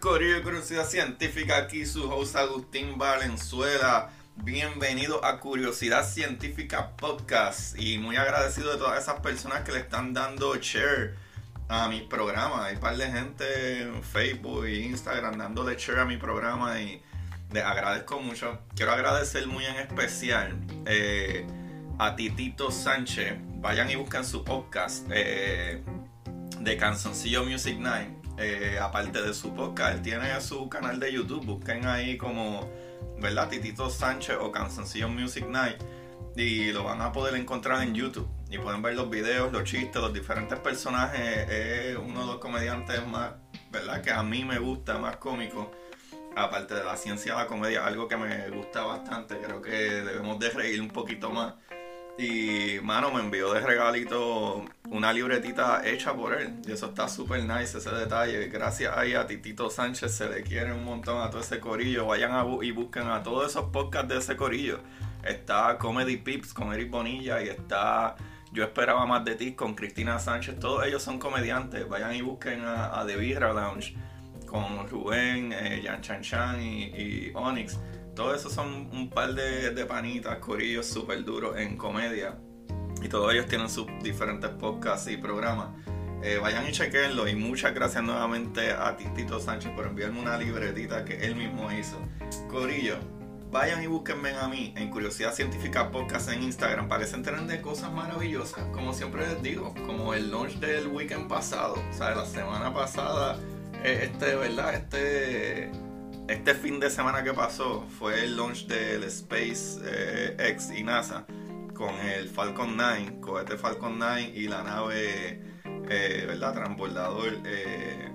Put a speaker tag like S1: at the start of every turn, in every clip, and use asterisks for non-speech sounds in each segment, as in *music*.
S1: Corillo Curiosidad Científica. Aquí su host Agustín Valenzuela. Bienvenido a Curiosidad Científica Podcast. Y muy agradecido de todas esas personas que le están dando share a mis programas. Hay un par de gente en Facebook e Instagram dándole share a mi programa y les agradezco mucho. Quiero agradecer muy en especial eh, a Titito Sánchez. Vayan y buscan su podcast eh, de Canzoncillo Music Night. Eh, aparte de su podcast, él tiene su canal de YouTube. Busquen ahí como, ¿verdad? Titito Sánchez o Canzoncillo Music Night. Y lo van a poder encontrar en YouTube. Y pueden ver los videos, los chistes, los diferentes personajes. Es uno de los comediantes más, ¿verdad? Que a mí me gusta, más cómico. Aparte de la ciencia de la comedia, algo que me gusta bastante. Creo que debemos de reír un poquito más. Y, mano, me envió de regalito una libretita hecha por él. Y eso está súper nice, ese detalle. Gracias ahí a Titito Sánchez, se le quiere un montón a todo ese corillo. Vayan a y busquen a todos esos podcasts de ese corillo. Está Comedy Pips con Eric Bonilla y está Yo Esperaba Más de Ti con Cristina Sánchez. Todos ellos son comediantes. Vayan y busquen a, a The Birra Lounge con Rubén, eh, Jan Chan Chan y, y Onyx. Todos esos son un par de, de panitas, corillos súper duros en comedia. Y todos ellos tienen sus diferentes podcasts y programas. Eh, vayan y chequenlo. Y muchas gracias nuevamente a Titito Sánchez por enviarme una libretita que él mismo hizo. Corillo, vayan y búsquenme a mí en Curiosidad Científica Podcast en Instagram para que se enteren de cosas maravillosas. Como siempre les digo, como el launch del weekend pasado. O sea, la semana pasada, eh, este, ¿verdad? Este este fin de semana que pasó fue el launch del Space eh, y NASA con el Falcon 9, cohete Falcon 9 y la nave, eh, ¿verdad? Transbordador eh,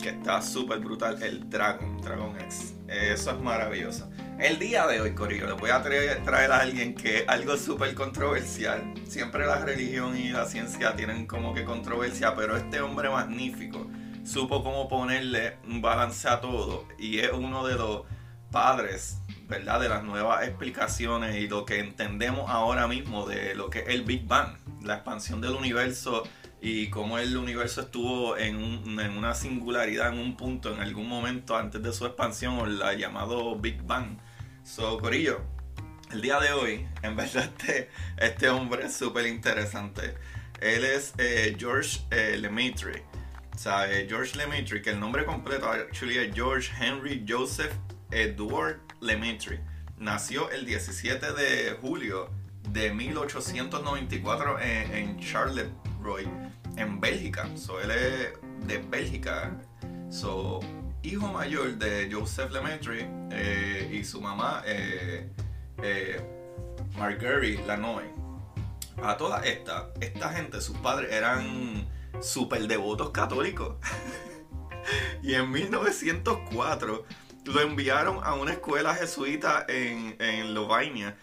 S1: que está súper brutal, el Dragon, Dragon X. Eso es maravilloso. El día de hoy, Corillo, les voy a traer, a alguien que algo súper controversial. Siempre la religión y la ciencia tienen como que controversia, pero este hombre magnífico supo cómo ponerle un balance a todo y es uno de los padres, ¿verdad? De las nuevas explicaciones y lo que entendemos ahora mismo de lo que es el Big Bang, la expansión del universo y cómo el universo estuvo en, una singularidad en un punto, en algún momento antes de su expansión, o la llamado Big Bang. So, Corillo, el día de hoy, *laughs* en verdad, este, este hombre es súper interesante. Él es eh, George eh. Eh, George Lemaitre, que el nombre completo actually es George Henry Joseph Edward Lemaitre. Nació el 17 de julio de 1894 en, en Charleroi, en Bélgica. So, él es de Bélgica. So, hijo mayor de Joseph Lemaitre eh, y su mamá eh, eh, Marguerite Lanoy. A toda esta, esta gente, sus padres eran super devotos católicos. *laughs* y en 1904 lo enviaron a una escuela jesuita en, en Lovainia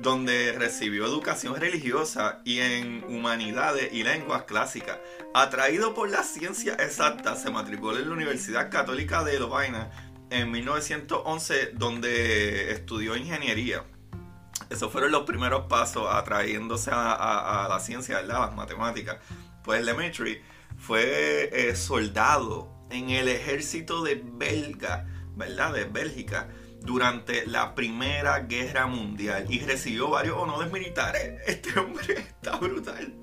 S1: donde recibió educación religiosa y en humanidades y lenguas clásicas. Atraído por la ciencia exacta, se matriculó en la Universidad Católica de Lovaina en 1911, donde estudió ingeniería. Esos fueron los primeros pasos atrayéndose a, la ciencia, las matemáticas. Pues Lemaitre fue eh, soldado en el ejército de Belga, ¿verdad? De Bélgica durante la Primera Guerra Mundial y recibió varios honores militares. *laughs* Este hombre está brutal.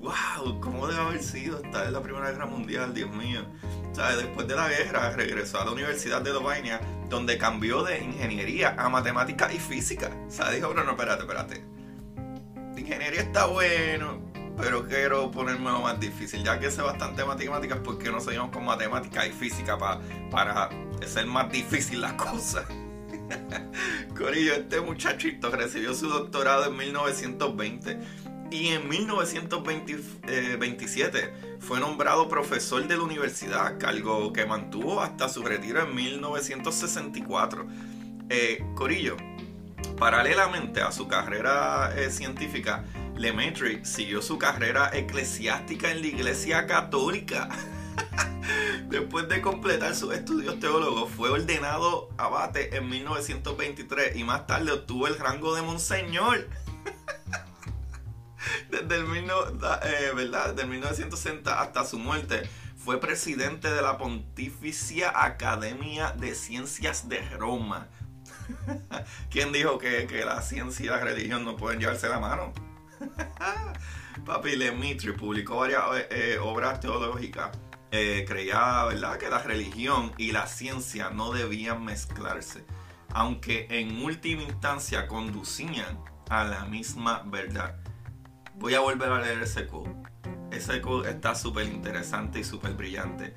S1: ¡Wow! ¿Cómo debe haber sido estar en la Primera Guerra Mundial? Dios mío. Después de la guerra regresó a la Universidad de Lovainia, donde cambió de ingeniería a matemática y física. O sea, dijo, pero no, espérate, espérate. ingeniería está bueno, pero quiero ponerme más difícil. Ya que sé bastante matemáticas, ¿por qué no seguimos con matemática y física para hacer más difícil las cosas? *laughs* Corillo, este muchachito recibió su doctorado en 1920 y en 1927 fue nombrado profesor de la universidad, cargo que mantuvo hasta su retiro en 1964. Eh, Corillo, paralelamente a su carrera eh, científica, Lemaitre siguió su carrera eclesiástica en la Iglesia Católica. *laughs* Después de completar sus estudios teólogos, fue ordenado abate en 1923 y más tarde obtuvo el rango de monseñor. *laughs* Desde el, eh, ¿verdad? Desde 1960 hasta su muerte, fue presidente de la Pontificia Academia de Ciencias de Roma. *laughs* ¿Quién dijo que, que la ciencia y la religión no pueden llevarse la mano? *laughs* Papi Lemitri publicó varias eh, eh, obras teológicas. Eh, creía ¿verdad? que la religión y la ciencia no debían mezclarse, aunque en última instancia conducían a la misma verdad. Voy a volver a leer ese quote. Ese quote está súper interesante y súper brillante.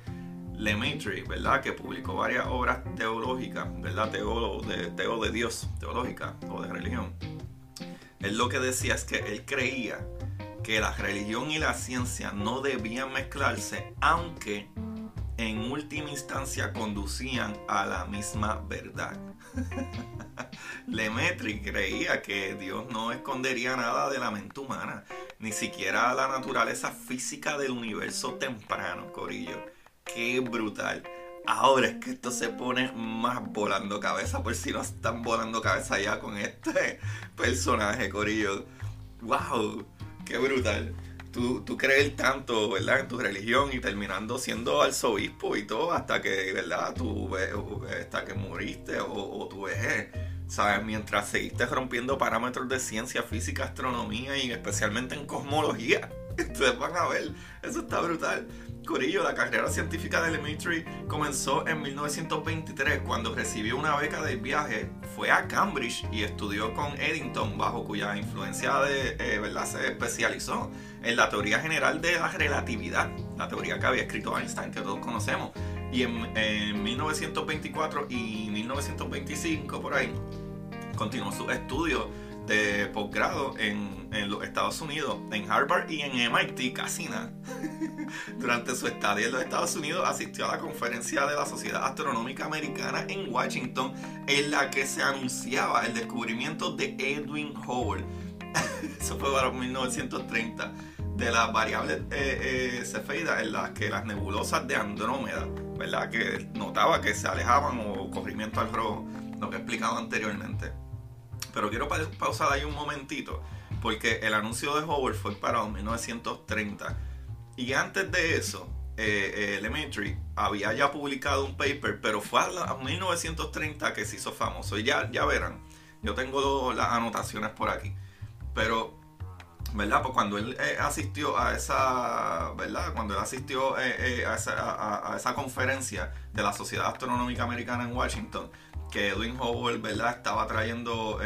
S1: Lemaitre, ¿verdad? Que publicó varias obras teológicas, ¿verdad? Teólogo de, teo de Dios, teológica o de religión él lo que decía es que él creía que la religión y la ciencia no debían mezclarse, aunque en última instancia conducían a la misma verdad. *laughs* Lemetri creía que Dios no escondería nada de la mente humana, ni siquiera la naturaleza física del universo temprano, Corillo. Qué brutal. Ahora es que esto se pone más volando cabeza, por si no están volando cabeza ya con este *laughs* personaje, Corillo. ¡Wow! ¡Qué brutal! Tú, tú crees tanto, ¿verdad? En tu religión y terminando siendo arzobispo y todo hasta que, ¿verdad? Tú, hasta que muriste o, o tu vejez. ¿Sabes? Mientras seguiste rompiendo parámetros de ciencia, física, astronomía y especialmente en cosmología. Ustedes van a ver, eso está brutal. Corillo, la carrera científica de Lemaitre comenzó en 1923 cuando recibió una beca de viaje, fue a Cambridge y estudió con Eddington, bajo cuya influencia de, eh, ¿verdad? se especializó en la teoría general de la relatividad, la teoría que había escrito Einstein, que todos conocemos. Y en 1924 y 1925, por ahí, continuó sus estudios de posgrado en, en, los Estados Unidos, en Harvard y en MIT, casi nada. *laughs* Durante su estadía en los Estados Unidos asistió a la conferencia de la Sociedad Astronómica Americana en Washington, en la que se anunciaba el descubrimiento de Edwin Hubble. *laughs* Eso fue para 1930 de las variables eh, eh, cefeidas en las que las nebulosas de Andrómeda, ¿verdad? Que notaba que se alejaban o corrimiento al rojo, lo que he explicado anteriormente. Pero quiero pausar ahí un momentito, porque el anuncio de Hubble fue para 1930. Y antes de eso, eh, Elementary había ya publicado un paper, pero fue a, 1930 que se hizo famoso. Y ya, ya verán, yo tengo las anotaciones por aquí. Pero, ¿verdad? Pues cuando él eh, asistió a esa, ¿verdad? Cuando él asistió eh, a, esa, a, esa, conferencia de la Sociedad Astronómica Americana en Washington, que Edwin Hubble, ¿verdad? Estaba trayendo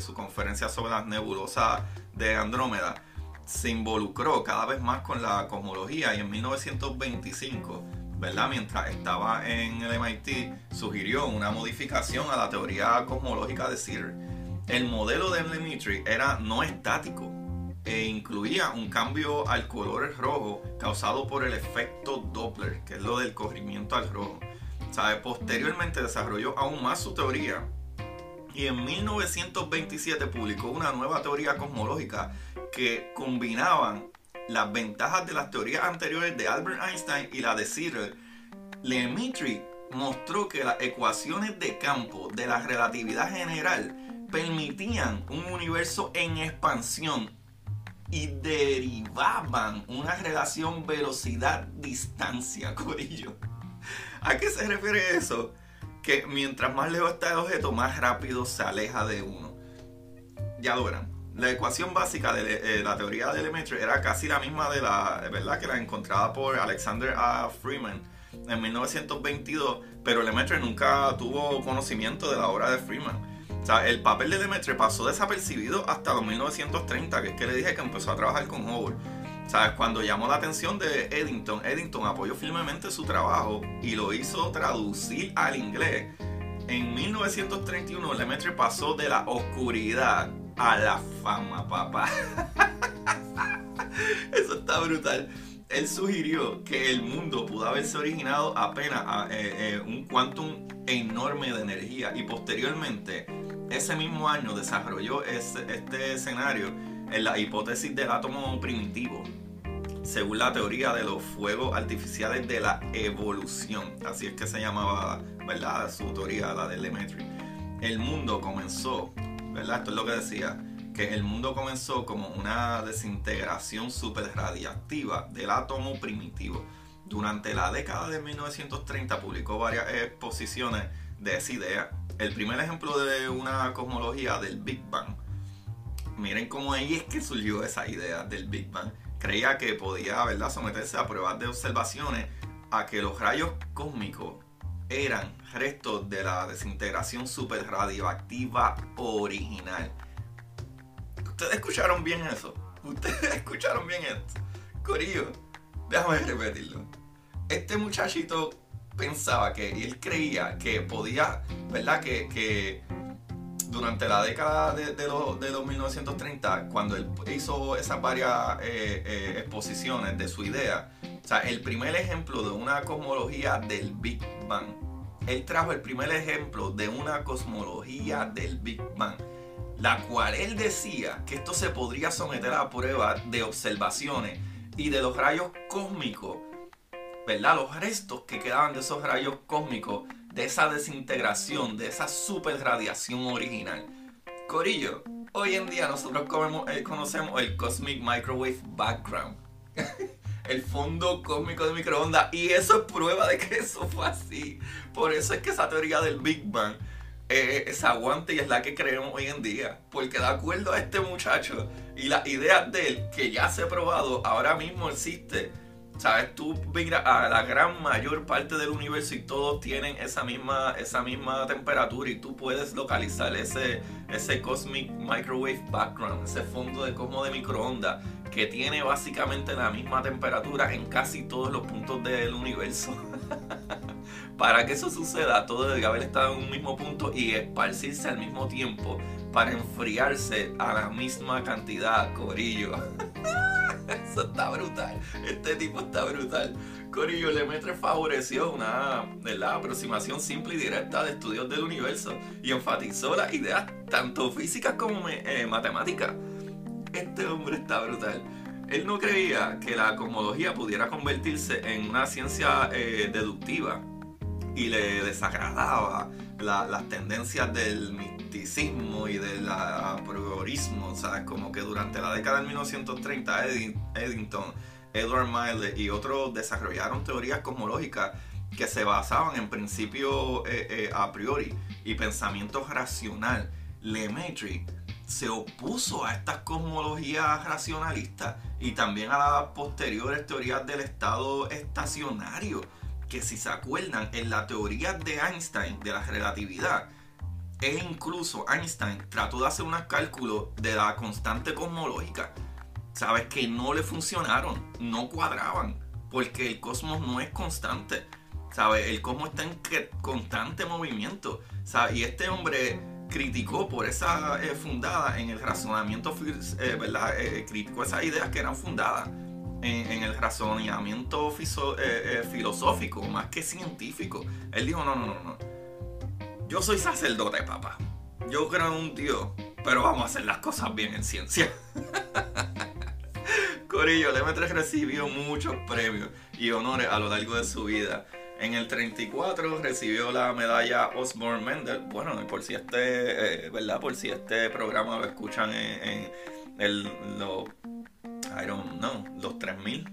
S1: su conferencia sobre las nebulosas de Andrómeda se involucró cada vez más con la cosmología y en 1925, ¿verdad? Mientras estaba en el MIT, sugirió una modificación a la teoría cosmológica de Sear. El modelo de Lemaitre era no estático e incluía un cambio al color rojo causado por el efecto Doppler, que es lo del corrimiento al rojo. ¿Sabe? Posteriormente desarrolló aún más su teoría y en 1927 publicó una nueva teoría cosmológica que combinaban las ventajas de las teorías anteriores de Albert Einstein y la de Searle. Lemaitre mostró que las ecuaciones de campo de la relatividad general permitían un universo en expansión y derivaban una relación velocidad-distancia, *laughs* Corillo. ¿A qué se refiere eso? Que mientras más lejos está el objeto, más rápido se aleja de uno. Ya lo verán la ecuación básica de eh, la teoría de Lemaitre era casi la misma de la, ¿verdad? Que la encontrada por Alexander A. Freeman en 1922, pero Lemaitre nunca tuvo conocimiento de la obra de Freeman. El papel de Lemaitre pasó desapercibido hasta los 1930, que es que le dije que empezó a trabajar con Hubble. ¿Sabes? Cuando llamó la atención de Eddington, Eddington apoyó firmemente su trabajo y lo hizo traducir al inglés. En 1931, Lemaitre pasó de la oscuridad a la fama, papá. *laughs* Eso está brutal. Él sugirió que el mundo pudo haberse originado apenas a, eh, eh, un quantum enorme de energía y posteriormente ese mismo año desarrolló este escenario en la hipótesis del átomo primitivo, según la teoría de los fuegos artificiales de la evolución. Así es que se llamaba, ¿verdad? Su teoría, la de Lemaitre. El mundo comenzó esto es lo que decía, que el mundo comenzó como una desintegración super radiactiva del átomo primitivo. Durante la década de 1930 publicó varias exposiciones de esa idea. El primer ejemplo de una cosmología del Big Bang. Miren cómo ahí es que surgió esa idea del Big Bang. Creía que podía ¿verdad? someterse a pruebas de observaciones a que los rayos cósmicos eran restos de la desintegración super radioactiva original. Ustedes escucharon bien eso. Ustedes *laughs* escucharon bien esto. Corillo, déjame repetirlo. Este muchachito pensaba que, él creía que podía, ¿verdad? Que, durante la década de, los, 1930, cuando él hizo esas varias eh, eh, exposiciones de su idea, o sea, el primer ejemplo de una cosmología del Big Bang. Él trajo el primer ejemplo de una cosmología del Big Bang, la cual él decía que esto se podría someter a prueba de observaciones y de los rayos cósmicos, ¿verdad? Los restos que quedaban de esos rayos cósmicos, de esa desintegración, de esa super radiación original. Corillo, hoy en día nosotros eh, conocemos el Cosmic Microwave Background. *laughs* el fondo cósmico de microondas. Y eso es prueba de que eso fue así. Por eso es que esa teoría del Big Bang eh, es aguante y es la que creemos hoy en día. Porque de acuerdo a este muchacho y las ideas de él, que ya se ha probado, ahora mismo existe ¿Sabes? Tú miras a la gran mayor parte del universo y todos tienen esa misma, esa misma temperatura y tú puedes localizar ese, ese Cosmic Microwave Background, ese fondo de cosmos de microondas que tiene básicamente la misma temperatura en casi todos los puntos del universo. *laughs* para que eso suceda, todo debe haber estado en un mismo punto y esparcirse al mismo tiempo para enfriarse a la misma cantidad, corillo. *laughs* *laughs* Eso está brutal. Este tipo está brutal. Corillo Lemaitre favoreció una la aproximación simple y directa de estudios del universo y enfatizó las ideas tanto físicas como eh, matemáticas. Este hombre está brutal. Él no creía que la cosmología pudiera convertirse en una ciencia eh, deductiva y le desagradaba las tendencias del misticismo y del apriorismo, o sea, como que durante la década de 1930 Eddington Edward Miley y otros desarrollaron teorías cosmológicas que se basaban en principios eh, eh, a priori y pensamiento racional. Lemaitre se opuso a estas cosmologías racionalistas y también a las posteriores teorías del estado estacionario, que si se acuerdan, en la teoría de Einstein de la relatividad, e incluso Einstein trató de hacer unos cálculos de la constante cosmológica, sabes que no le funcionaron, no cuadraban, porque el cosmos no es constante, sabes, el cosmos está en constante movimiento, ¿sabes? y este hombre criticó por esa eh, fundada en el razonamiento, eh, ¿verdad? Eh, criticó esas ideas que eran fundadas en, el razonamiento filosófico más que científico. Él dijo, no, no, no, no. Yo soy sacerdote, papá. Yo creo en un Dios, pero vamos a hacer las cosas bien en ciencia. *laughs* Corillo, Lemaitre recibió muchos premios y honores a lo largo de su vida. En el 34 recibió la medalla Osborne Mendel. Bueno, por si este, eh, ¿verdad? Por si este programa lo escuchan en, el, los, I don't know, los 3000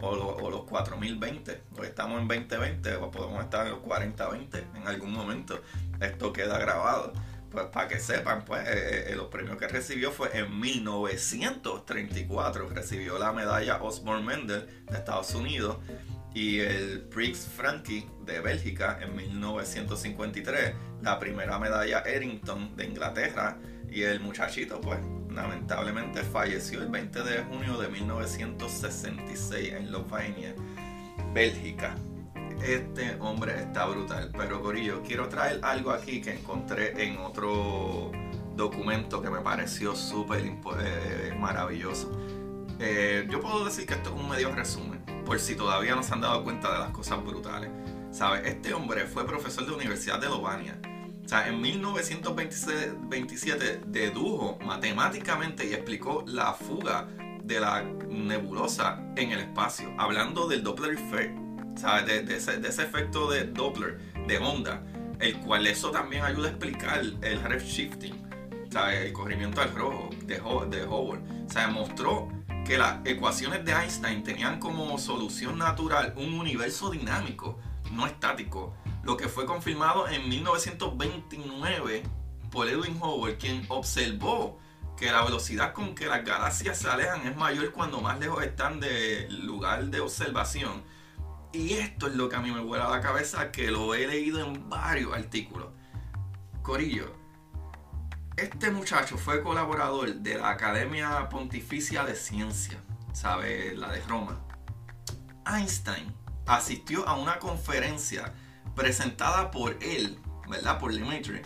S1: o, los, o los 4020. Hoy estamos en 2020 o podemos estar en los 4020 en algún momento. Esto queda grabado. Pues para que sepan, pues eh, eh, los premios que recibió fue en 1934. Recibió la medalla Osborne Mendel de Estados Unidos y el Prix Frankie de Bélgica en 1953, la primera medalla Eddington de Inglaterra y el muchachito pues lamentablemente falleció el 20 de junio de 1966 en Lovenia, Bélgica. Este hombre está brutal, pero Corillo, quiero traer algo aquí que encontré en otro documento que me pareció súper eh, maravilloso. Eh, yo puedo decir que esto es un medio resumen por si todavía no se han dado cuenta de las cosas brutales. ¿Sabe? Este hombre fue profesor de Universidad de Lovania. O sea, en 1927 dedujo matemáticamente y explicó la fuga de la nebulosa en el espacio, hablando del Doppler effect, ¿sabes? De, ese, efecto de Doppler, de onda, el cual eso también ayuda a explicar el redshifting, ¿sabes? el corrimiento al rojo de, de Hubble. O mostró que las ecuaciones de Einstein tenían como solución natural un universo dinámico, no estático, lo que fue confirmado en 1929 por Edwin Hubble, quien observó que la velocidad con que las galaxias se alejan es mayor cuando más lejos están del lugar de observación. Y esto es lo que a mí me vuela la cabeza, que lo he leído en varios artículos. Corillo, este muchacho fue colaborador de la Academia Pontificia de Ciencia, ¿sabe? La de Roma. Einstein asistió a una conferencia presentada por él, ¿verdad? Por Lemaitre,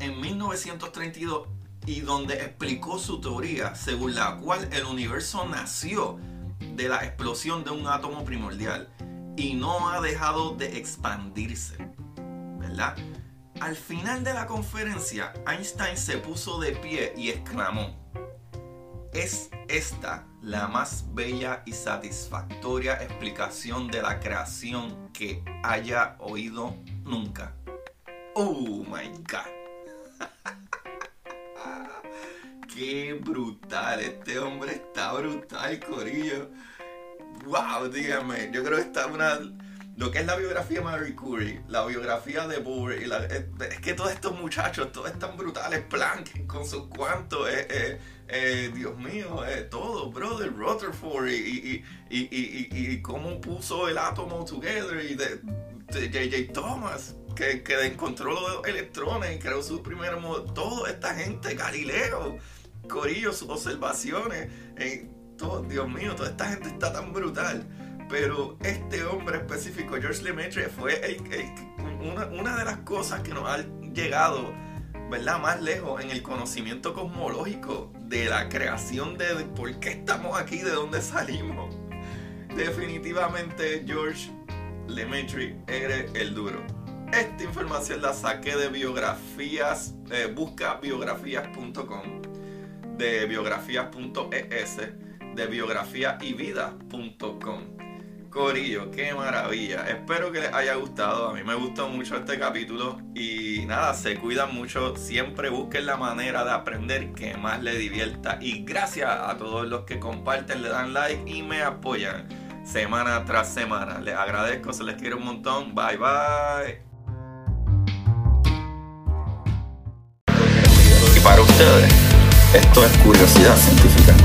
S1: en 1932 y donde explicó su teoría según la cual el universo nació de la explosión de un átomo primordial y no ha dejado de expandirse, ¿verdad? Al final de la conferencia, Einstein se puso de pie y exclamó, ¿es esta la más bella y satisfactoria explicación de la creación que haya oído nunca? Oh my god. *laughs* Qué brutal, este hombre está brutal, Corillo. Wow, dígame, yo creo que está una lo que es la biografía de Marie Curie, la biografía de Bohr, es, que todos estos muchachos, todos están brutales, Planck con sus cuantos, eh, eh, eh, Dios mío, todo, brother, Rutherford, y, y, cómo puso el átomo together, y de, J.J. Thomas, que, que, encontró los electrones y creó su primer modo, toda esta gente, Galileo, Corillo, sus observaciones, todo, Dios mío, toda esta gente está tan brutal. Pero este hombre específico, George Lemaitre, fue una, de las cosas que nos ha llegado más lejos en el conocimiento cosmológico de la creación de, por qué estamos aquí, de dónde salimos. Definitivamente George Lemaitre eres el duro. Esta información la saqué de biografías, eh, busca biografías.com, de biografías.es, de biografiayvida.com Corillo, qué maravilla. Espero que les haya gustado. A mí me gustó mucho este capítulo. Y nada, se cuidan mucho. Siempre busquen la manera de aprender que más les divierta. Y gracias a todos los que comparten, le dan like y me apoyan semana tras semana. Les agradezco, se les quiere un montón. Bye bye.
S2: Y para ustedes, esto es curiosidad científica.